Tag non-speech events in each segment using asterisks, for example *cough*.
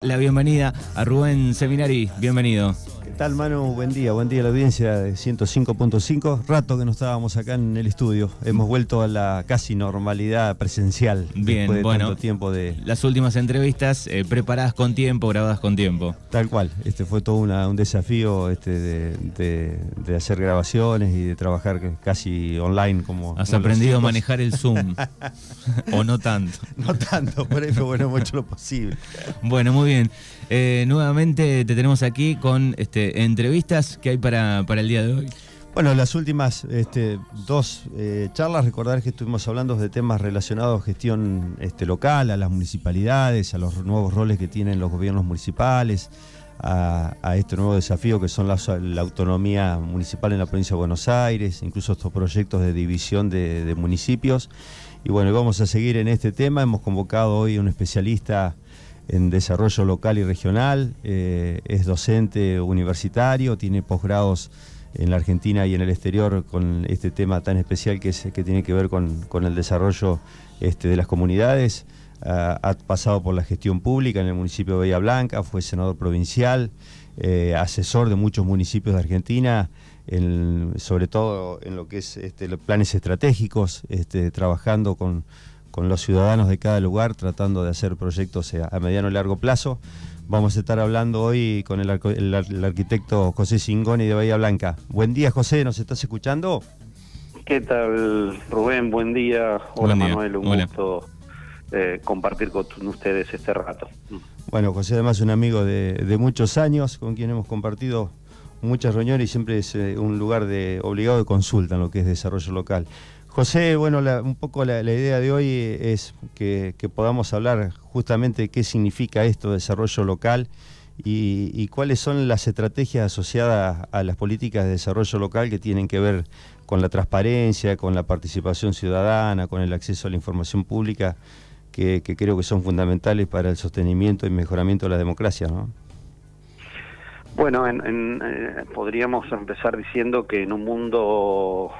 La bienvenida a Rubén Seminari, bienvenido. ¿Qué tal, Manu? Buen día, buen día a la audiencia de 105.5. Rato que no estábamos acá en el estudio. Hemos vuelto a la casi normalidad presencial. Bien, después de bueno. tanto tiempo de. Las últimas entrevistas eh, preparadas con tiempo, grabadas con tiempo. Tal cual. Este fue todo una- un desafío este, de, de- de hacer grabaciones y de trabajar casi online como. Has aprendido a manejar el Zoom. *laughs* o no tanto. No tanto, por pero bueno, hemos hecho lo posible. Bueno, muy bien. Eh, nuevamente te tenemos aquí con este, entrevistas que hay para, el día de hoy. Bueno, las últimas este, dos eh, charlas, recordar que estuvimos hablando de temas relacionados a gestión este, local, a las municipalidades, a los nuevos roles que tienen los gobiernos municipales, a, este nuevo desafío que son la, la autonomía municipal en la provincia de Buenos Aires, incluso estos proyectos de división de, de municipios. Y bueno, vamos a seguir en este tema. Hemos convocado hoy a un especialista en desarrollo local y regional, eh, es docente universitario, tiene posgrados en la Argentina y en el exterior con este tema tan especial que, tiene que ver con, el desarrollo este, de las comunidades. Ha pasado por la gestión pública en el municipio de Bahía Blanca, fue senador provincial, eh, asesor de muchos municipios de Argentina, en- sobre todo en lo que es este, los planes estratégicos, este, trabajando con, con los ciudadanos de cada lugar, tratando de hacer proyectos a, a mediano y largo plazo. Vamos a estar hablando hoy con el, arquitecto José Singoni de Bahía Blanca. Buen día, José, ¿nos estás escuchando? ¿Qué tal, Rubén? Buen día. Hola, Buen día. Manuel. Un Hola. gusto eh, compartir con ustedes este rato. Bueno, José además un amigo de, de muchos años, con quien hemos compartido muchas reuniones y siempre es eh, un lugar de obligado de consulta en lo que es desarrollo local. José, bueno, la- un poco la, idea de hoy es que, podamos hablar justamente de qué significa esto, desarrollo local, y, cuáles son las estrategias asociadas a las políticas de desarrollo local que tienen que ver con la transparencia, con la participación ciudadana, con el acceso a la información pública, que, que creo que son fundamentales para el sostenimiento y mejoramiento de la democracia, ¿no? Bueno, en- en, eh, podríamos empezar diciendo que en un mundo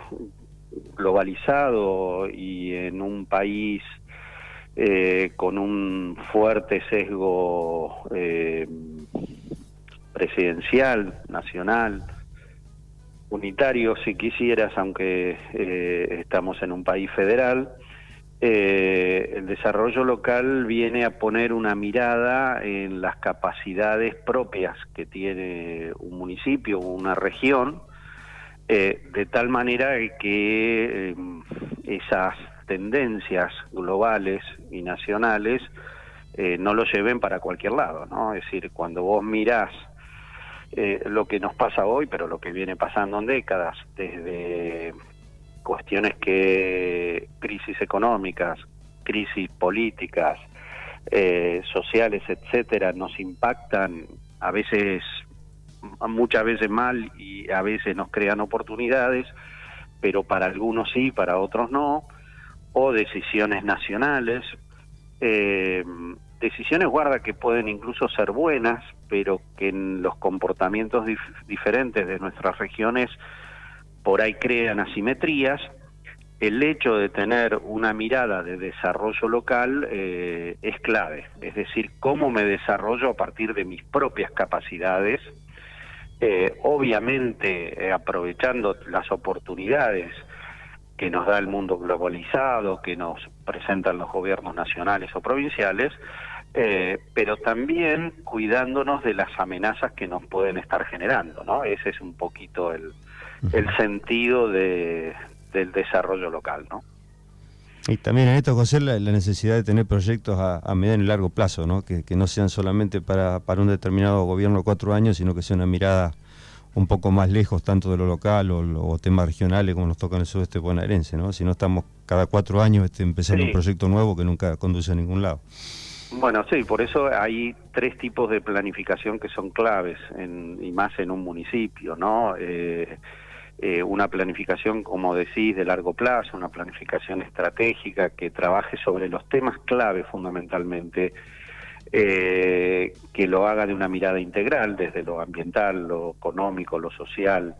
globalizado y en un país eh, con un fuerte sesgo eh, presidencial, nacional, unitario, si quisieras, aunque eh, estamos en un país federal, eh, el desarrollo local viene a poner una mirada en las capacidades propias que tiene un municipio o una región, eh, de tal manera que eh, esas tendencias globales y nacionales eh, no lo lleven para cualquier lado, ¿no? Es decir, cuando vos mirás eh, lo que nos pasa hoy, pero lo que viene pasando en décadas, desde cuestiones que crisis económicas, crisis políticas, sociales, etcétera, nos impactan a veces, muchas veces mal y a veces nos crean oportunidades, pero para algunos sí, para otros no, o decisiones nacionales, eh, decisiones guarda que pueden incluso ser buenas, pero que en los comportamientos dif- diferentes de nuestras regiones por ahí crean asimetrías. El hecho de tener una mirada de desarrollo local eh, es clave, es decir, cómo me desarrollo a partir de mis propias capacidades, eh, obviamente eh, aprovechando las oportunidades que nos da el mundo globalizado, que nos presentan los gobiernos nacionales o provinciales, eh, pero también cuidándonos de las amenazas que nos pueden estar generando, ¿no? Ese es un poquito el, el sentido de, del desarrollo local, ¿no? Y también en esto, José, la, la necesidad de tener proyectos a, a mediano y largo plazo, ¿no? Que, que no sean solamente para, para un determinado gobierno cuatro años, sino que sea una mirada un poco más lejos, tanto de lo local o, o temas regionales como nos toca en el sudeste bonaerense, ¿no? Si no estamos cada cuatro años este, empezando Sí. un proyecto nuevo que nunca conduce a ningún lado. Bueno, sí, por eso hay tres tipos de planificación que son claves, en, y más en un municipio, ¿no? Eh, eh, una planificación, como decís, de largo plazo, una planificación estratégica que trabaje sobre los temas clave fundamentalmente, eh, que lo haga de una mirada integral, desde lo ambiental, lo económico, lo social,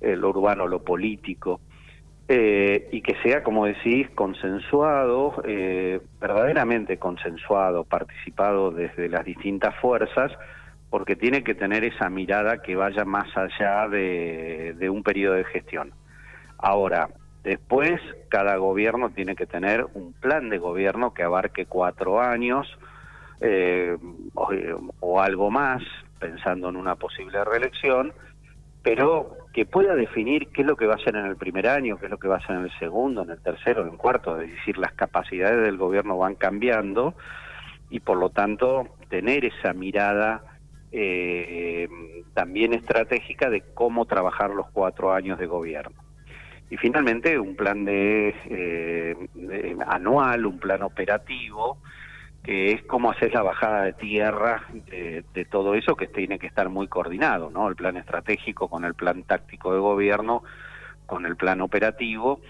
eh, lo urbano, lo político, eh, y que sea, como decís, consensuado, eh, verdaderamente consensuado, participado desde las distintas fuerzas, porque tiene que tener esa mirada que vaya más allá de, un periodo de gestión. Ahora, después cada gobierno tiene que tener un plan de gobierno que abarque cuatro años eh, o algo más, pensando en una posible reelección, pero que pueda definir qué es lo que va a hacer en el primer año, qué es lo que va a hacer en el segundo, en el tercero, en el cuarto, es decir, las capacidades del gobierno van cambiando y por lo tanto tener esa mirada eh, también estratégica de cómo trabajar los cuatro años de gobierno. Y finalmente un plan de, eh, anual, un plan operativo que es cómo hacer la bajada de tierra de, todo eso que tiene que estar muy coordinado, ¿no? El plan estratégico con el plan táctico de gobierno, con el plan operativo,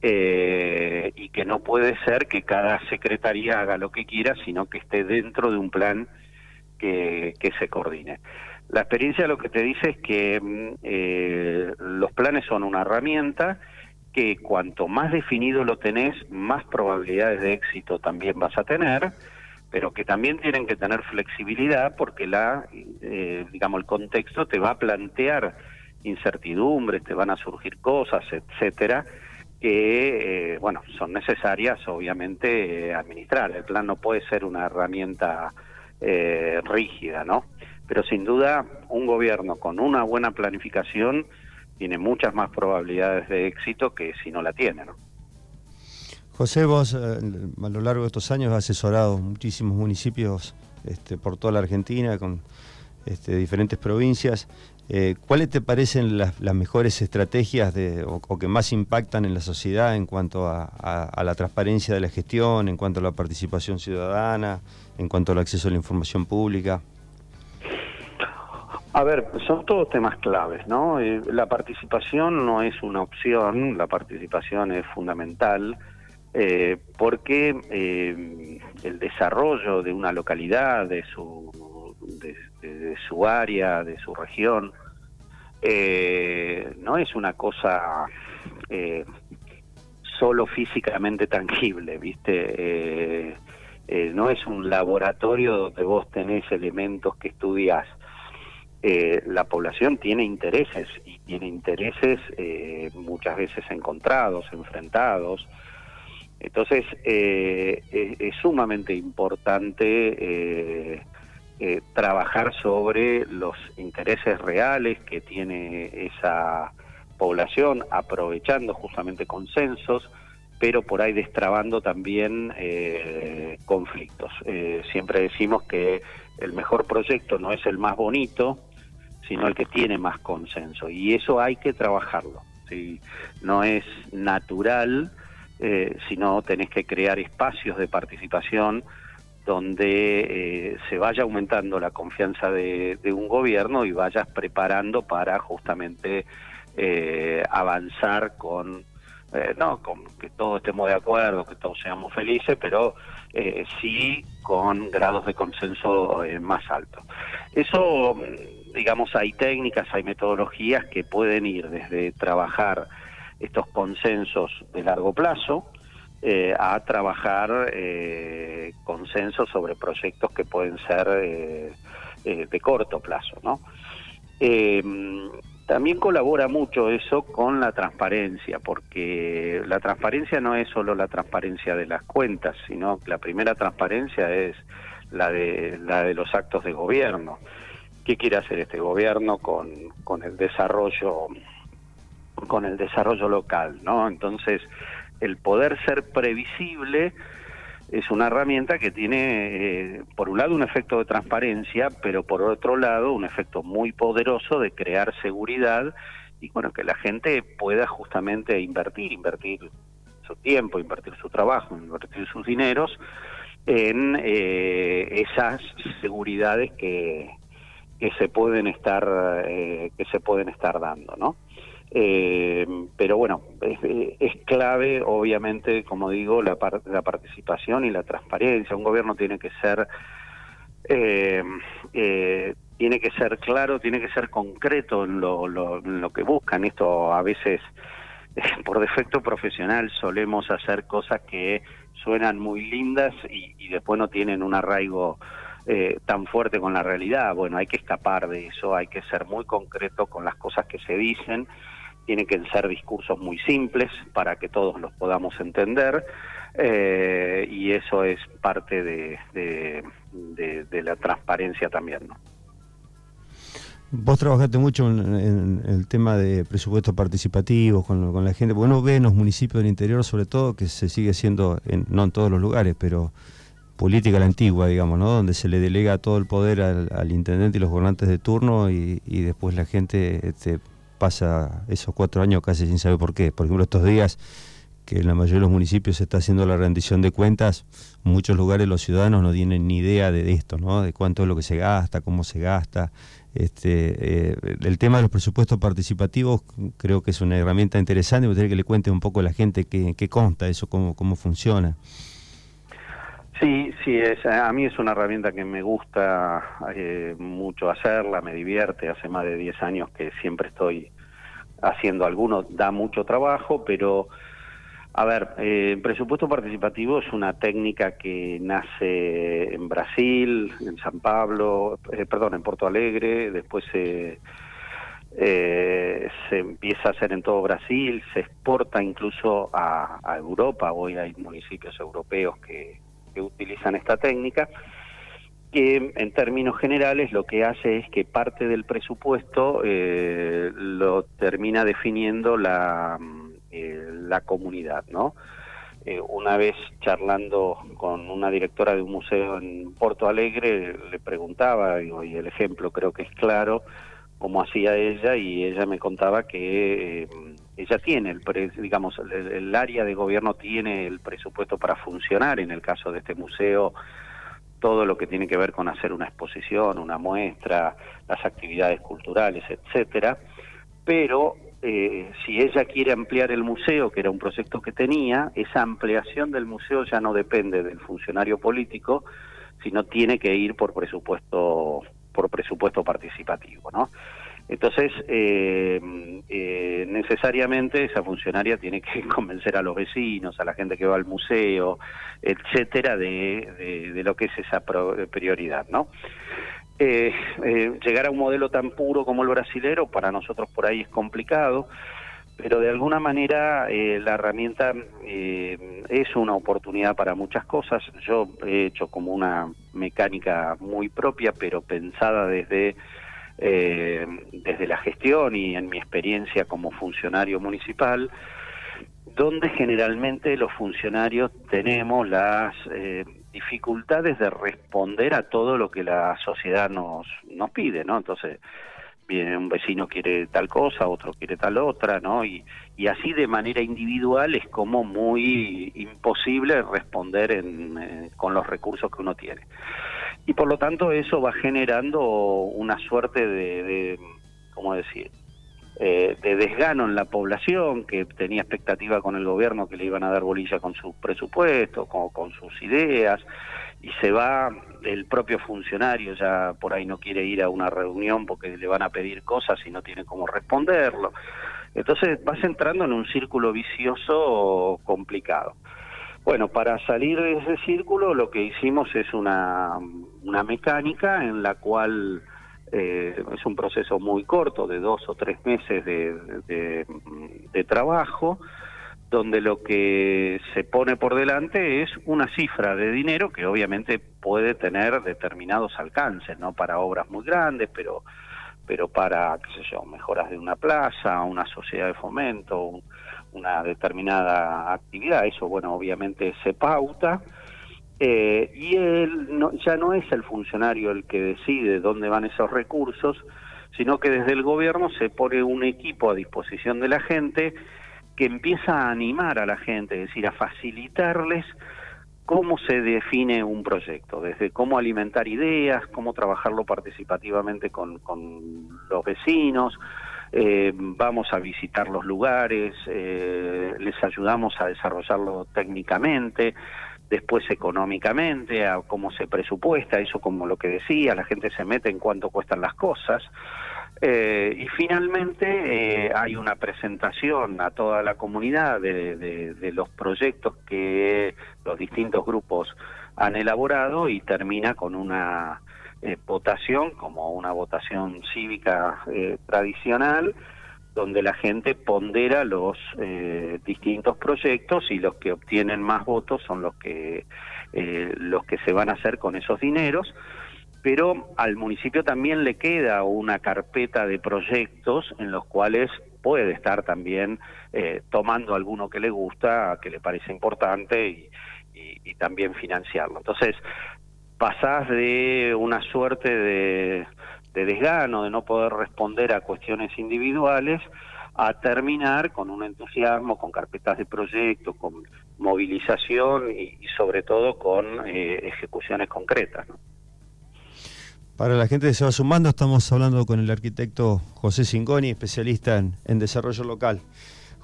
eh, y que no puede ser que cada secretaría haga lo que quiera, sino que esté dentro de un plan que, se coordine. La experiencia lo que te dice es que mm, eh, los planes son una herramienta que cuanto más definido lo tenés, más probabilidades de éxito también vas a tener, pero que también tienen que tener flexibilidad porque la, eh, digamos, el contexto te va a plantear incertidumbres, te van a surgir cosas, etcétera, que, eh, bueno, son necesarias, obviamente, eh, administrar. El plan no puede ser una herramienta rígida, ¿no? Pero sin duda, un gobierno con una buena planificación tiene muchas más probabilidades de éxito que si no la tiene. José, vos eh, a lo largo de estos años has asesorado muchísimos municipios este, por toda la Argentina, con este, diferentes provincias. Eh, ¿Cuáles te parecen las, mejores estrategias de, o, que más impactan en la sociedad en cuanto a, la transparencia de la gestión, en cuanto a la participación ciudadana, en cuanto al acceso a la información pública? A ver, son todos temas claves, ¿no? Eh, la participación no es una opción, la participación es fundamental, eh, porque eh, el desarrollo de una localidad, de su, de, su área, de su región, no es una cosa solo físicamente *laughs* tangible, ¿viste? No es un laboratorio donde vos tenés elementos que estudias eh, la población tiene intereses y tiene intereses eh, muchas veces encontrados, enfrentados. Entonces eh, es, sumamente importante trabajar sobre los intereses reales que tiene esa población, aprovechando justamente consensos, pero por ahí destrabando también conflictos. siempre decimos que el mejor proyecto no es el más bonito, sino el que tiene más consenso. Y eso hay que trabajarlo. ¿sí? No es natural, eh, sino tenés que crear espacios de participación donde eh, se vaya aumentando la confianza de, un gobierno y vayas preparando para justamente eh, avanzar con, no, con que todos estemos de acuerdo, que todos seamos felices, pero sí con grados de consenso más altos. Eso digamos, hay técnicas, hay metodologías que pueden ir desde trabajar estos consensos de largo plazo eh, a trabajar eh, consensos sobre proyectos que pueden ser eh, de corto plazo, ¿no? También colabora mucho eso con la transparencia, porque la transparencia no es solo la transparencia de las cuentas, sino que la primera transparencia es la de, la de los actos de gobierno qué quiere hacer este gobierno con, con el desarrollo con el desarrollo local, ¿no? Entonces, el poder ser previsible es una herramienta que tiene, eh, por un lado, un efecto de transparencia, pero por otro lado, un efecto muy poderoso de crear seguridad y, bueno, que la gente pueda justamente invertir, invertir su tiempo, invertir su trabajo, invertir sus dineros en eh, esas seguridades que, que se pueden estar eh, que se pueden estar dando no eh, pero bueno es, clave obviamente como digo la, la participación y la transparencia un gobierno tiene que ser eh, tiene que ser claro tiene que ser concreto en lo, lo, en lo que buscan esto a veces *laughs* por defecto profesional solemos hacer cosas que suenan muy lindas y, y después no tienen un arraigo eh, tan fuerte con la realidad. Bueno, hay que escapar de eso, hay que ser muy concreto con las cosas que se dicen, tienen que ser discursos muy simples para que todos los podamos entender eh, y eso es parte de, la transparencia también. ¿no? Vos trabajaste mucho en, el tema de presupuestos participativos con, con, la gente, porque uno ve en los municipios del interior sobre todo que se sigue siendo, no en todos los lugares, pero política la antigua, digamos, ¿no? Donde se le delega todo el poder al, intendente y los gobernantes de turno y, después la gente este, pasa esos cuatro años casi sin saber por qué. Por ejemplo, estos días que en la mayoría de los municipios se está haciendo la rendición de cuentas, en muchos lugares los ciudadanos no tienen ni idea de esto, ¿no? De cuánto es lo que se gasta, cómo se gasta. Este, eh, el tema de los presupuestos participativos creo que es una herramienta interesante, me gustaría que le cuente un poco a la gente qué, qué consta eso, cómo, cómo funciona. Sí, sí, es, a mí es una herramienta que me gusta eh, mucho hacerla, me divierte, hace más de 10 años que siempre estoy haciendo alguno, da mucho trabajo, pero a ver, eh, presupuesto participativo es una técnica que nace en Brasil, en San Pablo, eh, perdón, en Porto Alegre, después se, eh, se empieza a hacer en todo Brasil, se exporta incluso a, a Europa, hoy hay municipios europeos que que utilizan esta técnica, que en términos generales lo que hace es que parte del presupuesto eh, lo termina definiendo la, eh, la comunidad, ¿no? Eh, una vez charlando con una directora de un museo en Porto Alegre, le preguntaba, y el ejemplo creo que es claro, cómo hacía ella, y ella me contaba que ella tiene, el digamos, el, área de gobierno tiene el presupuesto para funcionar, en el caso de este museo, todo lo que tiene que ver con hacer una exposición, una muestra, las actividades culturales, etcétera, pero eh, si ella quiere ampliar el museo, que era un proyecto que tenía, esa ampliación del museo ya no depende del funcionario político, sino tiene que ir por presupuesto por presupuesto participativo, ¿no? Entonces, eh, eh, necesariamente esa funcionaria tiene que *laughs* convencer a los vecinos, a la gente que va al museo, etcétera, de, lo que es esa prioridad, ¿no? Eh, llegar a un modelo tan puro como el brasilero para nosotros por ahí es complicado, pero de alguna manera la herramienta es una oportunidad para muchas cosas. Yo he hecho como una mecánica muy propia, pero pensada desde eh, desde la gestión y en mi experiencia como funcionario municipal, donde generalmente los funcionarios tenemos las eh, dificultades de responder a todo lo que la sociedad nos, nos pide, ¿no? Entonces, viene un vecino quiere tal cosa, otro quiere tal otra, ¿no? Y, así de manera individual es como muy imposible responder en, eh, con los recursos que uno tiene y por lo tanto eso va generando una suerte de, de ¿cómo decir? Eh, de desgano en la población que tenía expectativa con el gobierno que le iban a dar bolilla con sus presupuestos, con, con sus ideas, y se va el propio funcionario, ya por ahí no quiere ir a una reunión porque le van a pedir cosas y no tiene cómo responderlo. Entonces vas entrando en un círculo vicioso complicado. Bueno, para salir de ese círculo lo que hicimos es una, una mecánica en la cual eh, es un proceso muy corto, de dos o tres meses de, de, trabajo, donde lo que se pone por delante es una cifra de dinero que obviamente puede tener determinados alcances, no para obras muy grandes, pero pero para, qué sé yo, mejoras de una plaza, una sociedad de fomento, una determinada actividad, eso bueno, obviamente se pauta, eh, y él ya no es el funcionario el que decide dónde van esos recursos, sino que desde el gobierno se pone un equipo a disposición de la gente que empieza a animar a la gente, es decir, a facilitarles cómo se define un proyecto, desde cómo alimentar ideas, cómo trabajarlo participativamente con, con los vecinos, eh, vamos a visitar los lugares, eh, les ayudamos a desarrollarlo técnicamente, después económicamente, a cómo se presupuesta, eso como lo que decía, la gente se mete en cuánto cuestan las cosas. Eh, y finalmente eh, hay una presentación a toda la comunidad de, los proyectos que los distintos grupos han elaborado y termina con una eh, votación, como una votación cívica tradicional, donde la gente pondera los distintos proyectos y los que obtienen más votos son los que los que se van a hacer con esos dineros pero al municipio también le queda una carpeta de proyectos en los cuales puede estar también eh, tomando alguno que le gusta, que le parece importante y, también financiarlo. Entonces, pasás de una suerte de, de desgano, de no poder responder a cuestiones individuales, a terminar con un entusiasmo, con carpetas de proyectos, con movilización y, sobre todo con eh, ejecuciones concretas. ¿no? Para la gente que se va sumando, estamos hablando con el arquitecto José Singoni, especialista en, desarrollo local.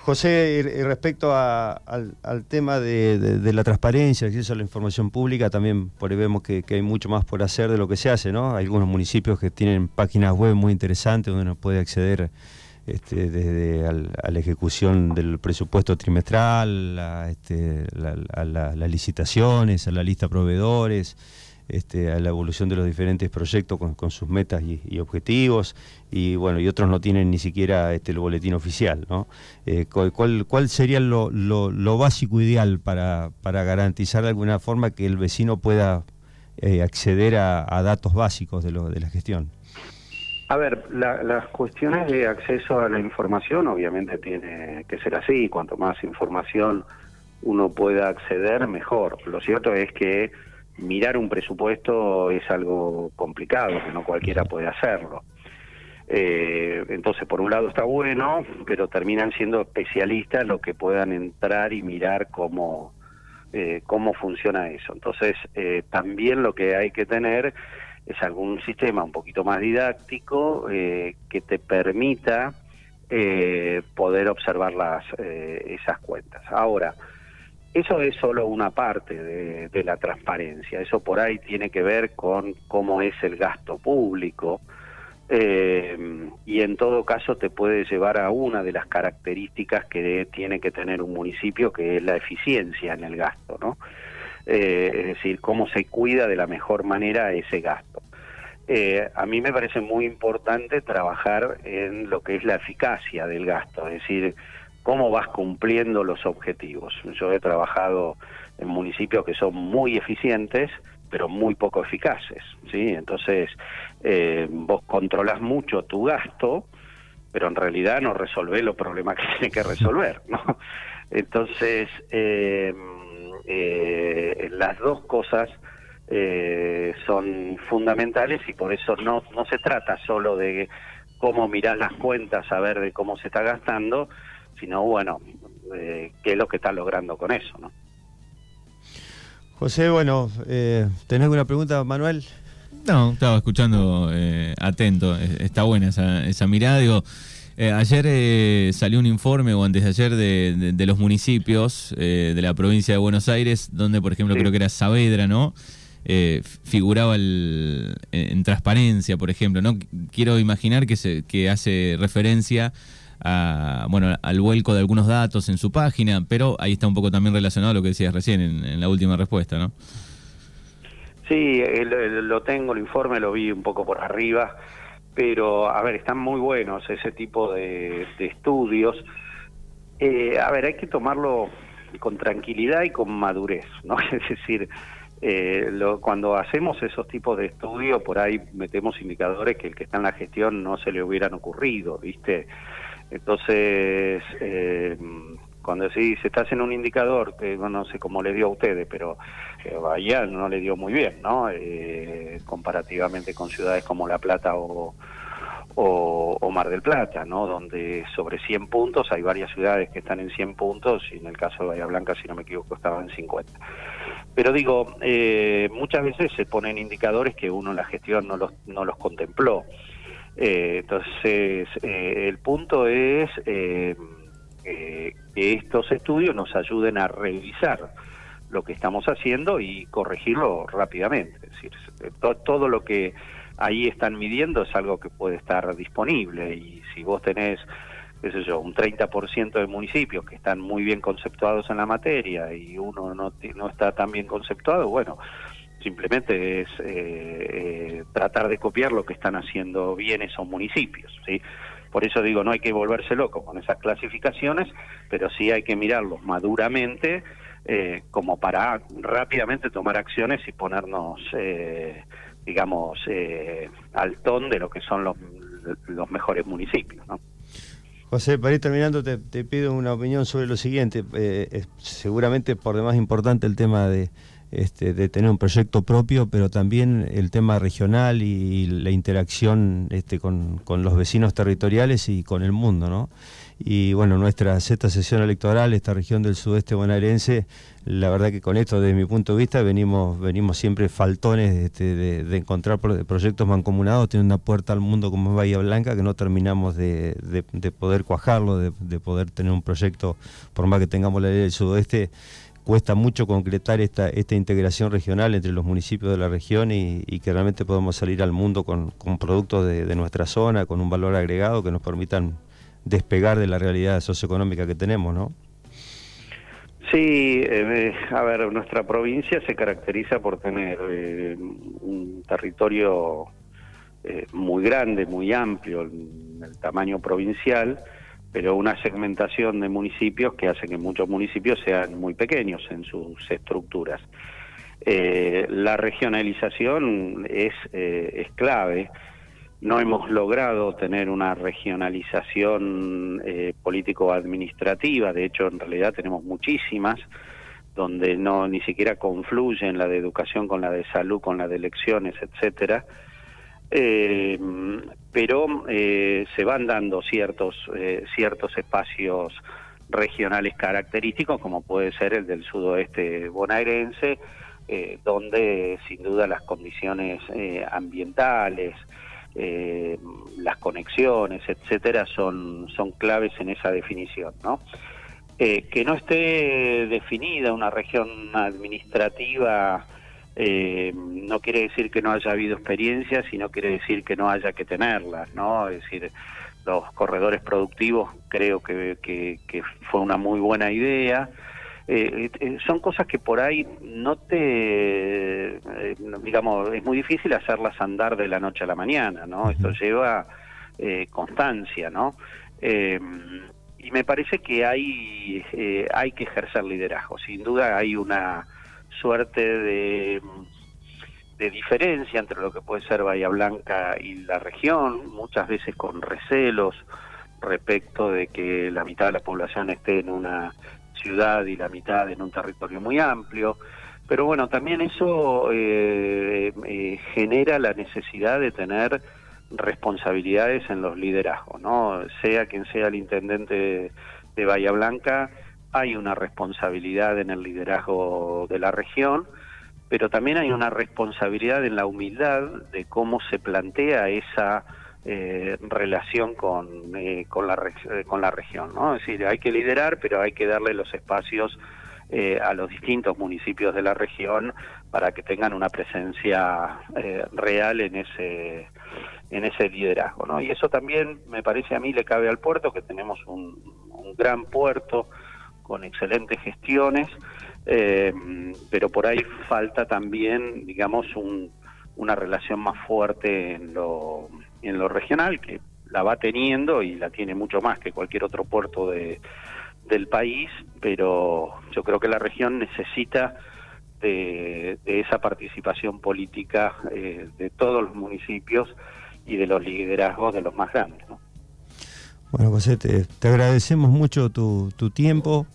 José, y respecto al, tema de, la transparencia, acceso a la información pública, también por vemos que, hay mucho más por hacer de lo que se hace, ¿no? Hay algunos municipios que tienen páginas web muy interesantes donde uno puede acceder este, desde a la ejecución del presupuesto trimestral, a, este, las licitaciones, a la lista de proveedores. Este, a la evolución de los diferentes proyectos con, sus metas y, objetivos y bueno y otros no tienen ni siquiera este, el boletín oficial ¿no? Eh, ¿cuál, ¿cuál, sería lo, lo, básico ideal para, para, garantizar de alguna forma que el vecino pueda eh, acceder a, datos básicos de, lo, de la gestión? A ver, las cuestiones de acceso a la información obviamente tiene que ser así, cuanto más información uno pueda acceder, mejor. Lo cierto es que mirar un presupuesto es algo complicado, que no cualquiera puede hacerlo. Eh, entonces, por un lado está bueno, pero terminan siendo especialistas los que puedan entrar y mirar cómo, eh, cómo funciona eso. Entonces, eh, también lo que hay que tener es algún sistema un poquito más didáctico que te permita poder observar las, esas cuentas. Ahora, eso es solo una parte de, la transparencia, eso por ahí tiene que ver con cómo es el gasto público eh, y en todo caso te puede llevar a una de las características que tiene que tener un municipio, que es la eficiencia en el gasto, ¿no? Eh, es decir, cómo se cuida de la mejor manera ese gasto. Eh, a mí me parece muy importante trabajar en lo que es la eficacia del gasto, es decir, cómo vas cumpliendo los objetivos. Yo he trabajado en municipios que son muy eficientes, pero muy poco eficaces, ¿sí? Entonces, eh, vos controlas mucho tu gasto, pero en realidad no resolvés los problemas que *laughs* tiene que resolver. Entonces, eh, eh, las dos cosas son fundamentales y por eso no, no se trata solo de cómo mirar las cuentas, saber de cómo se está gastando, sino bueno, eh, qué es lo que está logrando con eso, ¿no? José, bueno, eh, ¿tenés alguna pregunta, Manuel? No, estaba escuchando eh, atento, está buena esa, esa mirada, digo... ayer salió un informe, o antes de ayer, de, los municipios de la provincia de Buenos Aires, donde, por ejemplo, creo que era Saavedra, ¿no? figuraba en transparencia, por ejemplo, ¿no? Quiero imaginar que, se, que hace referencia bueno, al vuelco de algunos datos en su página, pero ahí está un poco también relacionado a lo que decías recién en, la última respuesta, ¿no? Sí, lo tengo, el informe lo vi un poco por arriba, pero a ver, están muy buenos ese tipo de, estudios. Eh, a ver, hay que tomarlo con tranquilidad y con madurez, ¿no? *laughs* Es decir, eh, cuando hacemos esos tipos de estudios, por ahí metemos indicadores que el que está en la gestión no se le hubieran ocurrido, ¿viste? Entonces, eh, cuando decís, estás en un indicador, que no sé cómo le dio a ustedes, pero eh, Bahía no le dio muy bien, ¿no? Eh, comparativamente con ciudades como La Plata o, o, Mar del Plata, ¿no? Donde sobre 100 puntos hay varias ciudades que están en 100 puntos y en el caso de Bahía Blanca, si no me equivoco, estaban en 50. Pero digo, eh, muchas veces se ponen indicadores que uno en la gestión no los, no los contempló. Eh, entonces, eh, el punto es eh, que estos estudios nos ayuden a revisar lo que estamos haciendo y corregirlo rápidamente. Es decir, todo lo que ahí están midiendo es algo que puede estar disponible y si vos tenés qué sé yo, un 30% de municipios que están muy bien conceptuados en la materia y uno no, no está tan bien conceptuado, bueno, simplemente es eh, eh, tratar de copiar lo que están haciendo bien esos municipios, ¿sí? Por eso digo, no hay que volverse loco con esas clasificaciones, pero sí hay que mirarlos maduramente eh, como para rápidamente tomar acciones y ponernos, digamos, al ton de lo que son los, mejores municipios, ¿no? José, para ir terminando, te, pido una opinión sobre lo siguiente. Eh, seguramente por demás importante el tema de, este, de tener un proyecto propio, pero también el tema regional y, la interacción este, con, con, los vecinos territoriales y con el mundo, ¿no? Y bueno, nuestra sexta sesión electoral, esta región del sudeste bonaerense, la verdad que con esto, desde mi punto de vista, venimos, venimos siempre faltones este, de, encontrar proyectos mancomunados, tiene una puerta al mundo como Bahía Blanca que no terminamos de, poder cuajarlo, de, poder tener un proyecto, por más que tengamos la ley del sudoeste, cuesta mucho concretar esta, esta integración regional entre los municipios de la región y, que realmente podamos salir al mundo con, productos de, nuestra zona, con un valor agregado que nos permitan despegar de la realidad socioeconómica que tenemos, ¿no? Sí, eh, a ver, nuestra provincia se caracteriza por tener eh, un territorio eh, muy grande, muy amplio, en el tamaño provincial, pero una segmentación de municipios que hace que muchos municipios sean muy pequeños en sus estructuras. la regionalización es, es clave no hemos logrado tener una regionalización eh, político-administrativa, de hecho en realidad tenemos muchísimas, donde no ni siquiera confluyen la de educación con la de salud, con la de elecciones, etcétera. Eh, pero eh, se van dando ciertos ciertos espacios regionales característicos, como puede ser el del sudoeste bonaerense, donde sin duda las condiciones ambientales, eh, las conexiones, etcétera, son, son claves en esa definición, ¿no? Eh, que no esté definida una región administrativa eh, no quiere decir que no haya habido experiencias, sino quiere decir que no haya que tenerlas, ¿no? Es decir, los corredores productivos creo que, que fue una muy buena idea. Eh, eh, son cosas que por ahí no te, eh, digamos, es muy difícil hacerlas andar de la noche a la mañana, ¿no? Esto lleva constancia, ¿no? y me parece que hay, hay que ejercer liderazgo. Sin duda hay una suerte de, diferencia entre lo que puede ser Bahía Blanca y la región, muchas veces con recelos respecto de que la mitad de la población esté en una ciudad y la mitad en un territorio muy amplio. Pero bueno, también eso eh, eh, genera la necesidad de tener responsabilidades en los liderazgos, ¿no? Sea quien sea el intendente de Bahía Blanca, hay una responsabilidad en el liderazgo de la región, pero también hay una responsabilidad en la humildad de cómo se plantea esa eh, relación con, eh, con, la, eh, con la región. ¿no? Es decir, hay que liderar, pero hay que darle los espacios eh, a los distintos municipios de la región para que tengan una presencia real en ese en ese liderazgo ¿no? y eso también me parece a mí le cabe al puerto que tenemos un gran puerto con excelentes gestiones pero por ahí falta también digamos un, una relación más fuerte en lo en lo regional, que la va teniendo y la tiene mucho más que cualquier otro puerto de, del país, pero yo creo que la región necesita de, esa participación política eh, de todos los municipios y de los liderazgos de los más grandes. Bueno, José, te, agradecemos mucho tu tiempo.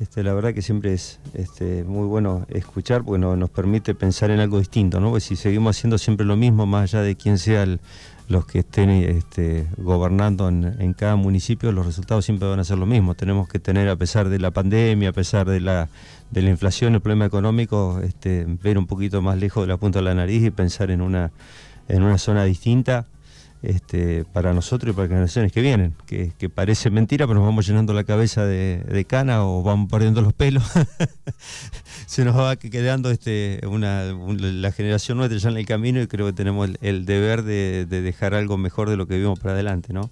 Este, la verdad que siempre es este, muy bueno escuchar porque nos permite pensar en algo distinto, ¿no? Porque si seguimos haciendo siempre lo mismo, más allá de quién sea el, los que estén este, gobernando en, cada municipio, los resultados siempre van a ser los mismos. Tenemos que tener, a pesar de la pandemia, a pesar de la, de la inflación, el problema económico, ver un poquito más lejos de la punta de la nariz y pensar en una, en una zona distinta. Este, para nosotros y para las generaciones que vienen, que, parece mentira, pero nos vamos llenando la cabeza de, cana o vamos perdiendo los pelos. *laughs* Se nos va quedando este, una, la generación nuestra ya en el camino y creo que tenemos el, deber de, dejar algo mejor de lo que vivimos para adelante. ¿no?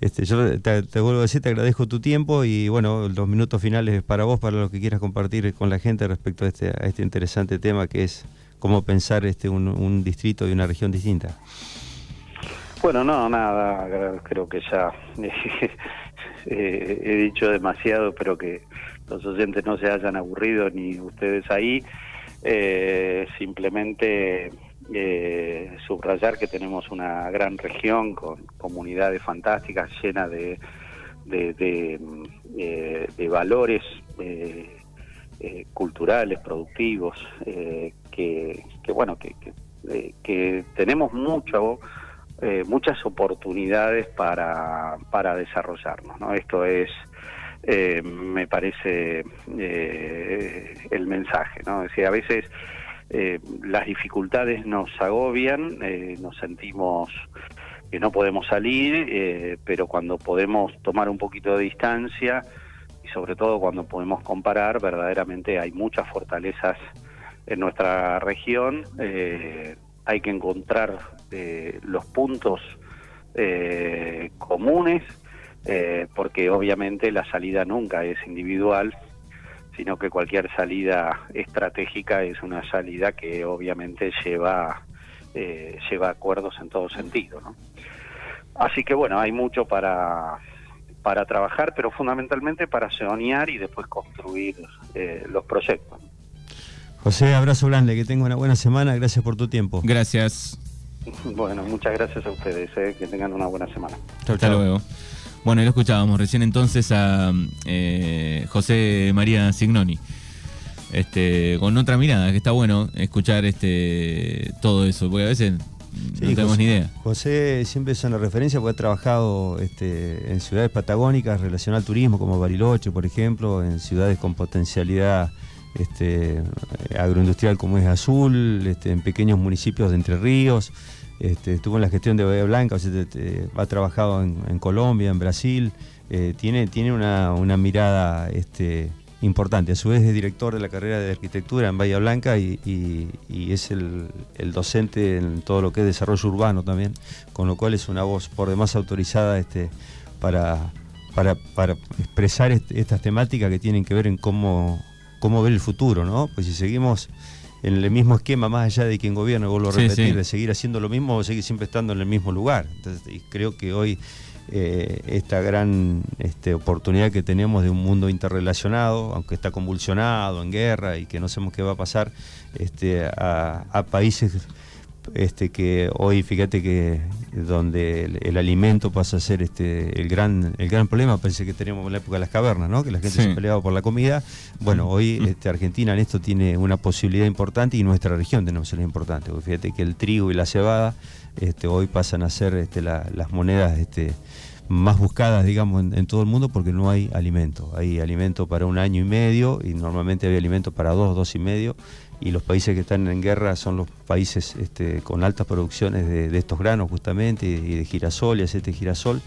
Este, yo te, vuelvo a decir, te agradezco tu tiempo y bueno, los minutos finales para vos, para lo que quieras compartir con la gente respecto a este, a este interesante tema que es cómo pensar este, un distrito y una región distinta. Bueno, no, nada, creo que ya *laughs* he dicho demasiado, espero que los oyentes no se hayan aburrido ni ustedes ahí. Eh, simplemente eh, subrayar que tenemos una gran región con comunidades fantásticas llenas de, de, eh, valores culturales, productivos, que, bueno, que, que tenemos mucho eh, muchas oportunidades para, para desarrollarnos. ¿no? Esto es, eh, me parece, eh, el mensaje. ¿no? Es decir, a veces las dificultades nos agobian, nos sentimos que no podemos salir, pero cuando podemos tomar un poquito de distancia y sobre todo cuando podemos comparar, verdaderamente hay muchas fortalezas en nuestra región hay que encontrar eh, los puntos eh, comunes, eh, porque obviamente la salida nunca es individual, sino que cualquier salida estratégica es una salida que obviamente lleva, lleva acuerdos en todo sentido. Así que bueno, hay mucho para, para trabajar, pero fundamentalmente para soñar y después construir los proyectos. José, abrazo grande, que tenga una buena semana, gracias por tu tiempo. Gracias. Bueno, muchas gracias a ustedes, eh, que tengan una buena semana. Hasta luego. Bueno, y lo escuchábamos recién entonces a eh, José María Signoni. Este, con otra mirada, que está bueno escuchar este todo eso, porque a veces no tenemos ni idea. José siempre es una referencia porque ha trabajado este, en ciudades patagónicas relacionadas al turismo, como Bariloche, por ejemplo, en ciudades con potencialidad este, agroindustrial como es Azul, este, en pequeños municipios de Entre Ríos, este, estuvo en la gestión de Bahía Blanca, ha trabajado en, Colombia, en Brasil, eh, tiene, tiene una, mirada este, importante. A su vez es director de la carrera de arquitectura en Bahía Blanca y, es el, docente en todo lo que es desarrollo urbano también, con lo cual es una voz por demás autorizada para, para, para expresar estas temáticas que tienen que ver en cómo cómo ver el futuro, ¿no? Pues si seguimos en el mismo esquema, más allá de quien gobierna, vuelvo a repetir, de seguir haciendo lo mismo o seguir siempre estando en el mismo lugar. Entonces, y creo que hoy eh, esta gran este, oportunidad que tenemos de un mundo interrelacionado, aunque está convulsionado, en guerra y que no sabemos qué va a pasar, este, a países este, que hoy fíjate que donde el, alimento pasa a ser este, el, gran, el gran problema, parece que teníamos en la época de las cavernas, ¿no? que la gente se peleaba por la comida. Bueno, hoy este, Argentina en esto tiene una posibilidad importante y nuestra región tenemos una importante, porque fíjate que el trigo y la cebada este, hoy pasan a ser este, las monedas este, más buscadas, digamos, en, todo el mundo porque no hay alimento. Hay alimento para un año y medio y normalmente hay alimento para dos, dos y medio y los países que están en guerra son los países este, con altas producciones de, estos granos justamente y de girasol y aceite de girasol,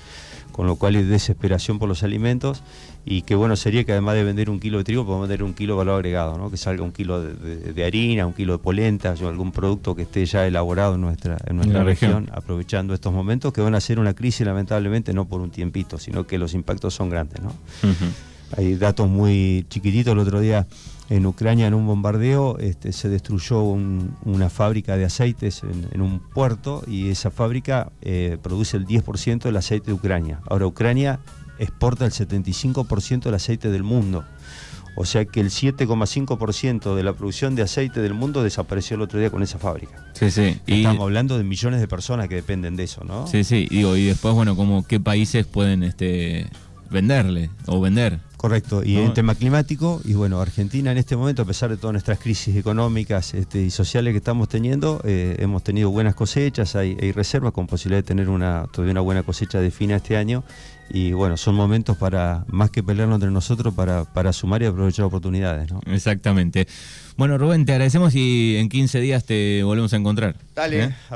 con lo cual hay desesperación por los alimentos y qué bueno sería que además de vender un kilo de trigo podamos vender un kilo de valor agregado, ¿no? que salga un kilo de, harina, un kilo de polenta o algún producto que esté ya elaborado en nuestra, en nuestra región, aprovechando estos momentos que van a ser una crisis lamentablemente no por un tiempito, sino que los impactos son grandes. ¿no? Hay datos muy chiquititos el otro día en Ucrania en un bombardeo este, se destruyó una fábrica de aceites en, un puerto y esa fábrica eh, produce el 10% del aceite de Ucrania. Ahora Ucrania exporta el 75% del aceite del mundo. O sea que el 7,5% de la producción de aceite del mundo desapareció el otro día con esa fábrica. Sí, sí. Estamos hablando de millones de personas que dependen de eso, ¿no? Sí, sí. Digo, y después, bueno, como qué países pueden este, venderle o vender. Correcto, y en tema climático, y bueno, Argentina en este momento, a pesar de todas nuestras crisis económicas este, y sociales que estamos teniendo, eh, hemos tenido buenas cosechas, hay, reservas con posibilidad de tener una, todavía una buena cosecha de fina este año, y bueno, son momentos para, más que pelearnos entre nosotros, para, para sumar y aprovechar oportunidades. ¿no? Exactamente. Bueno, Rubén, te agradecemos y en 15 días te volvemos a encontrar. Dale, ¿Eh? abrazo.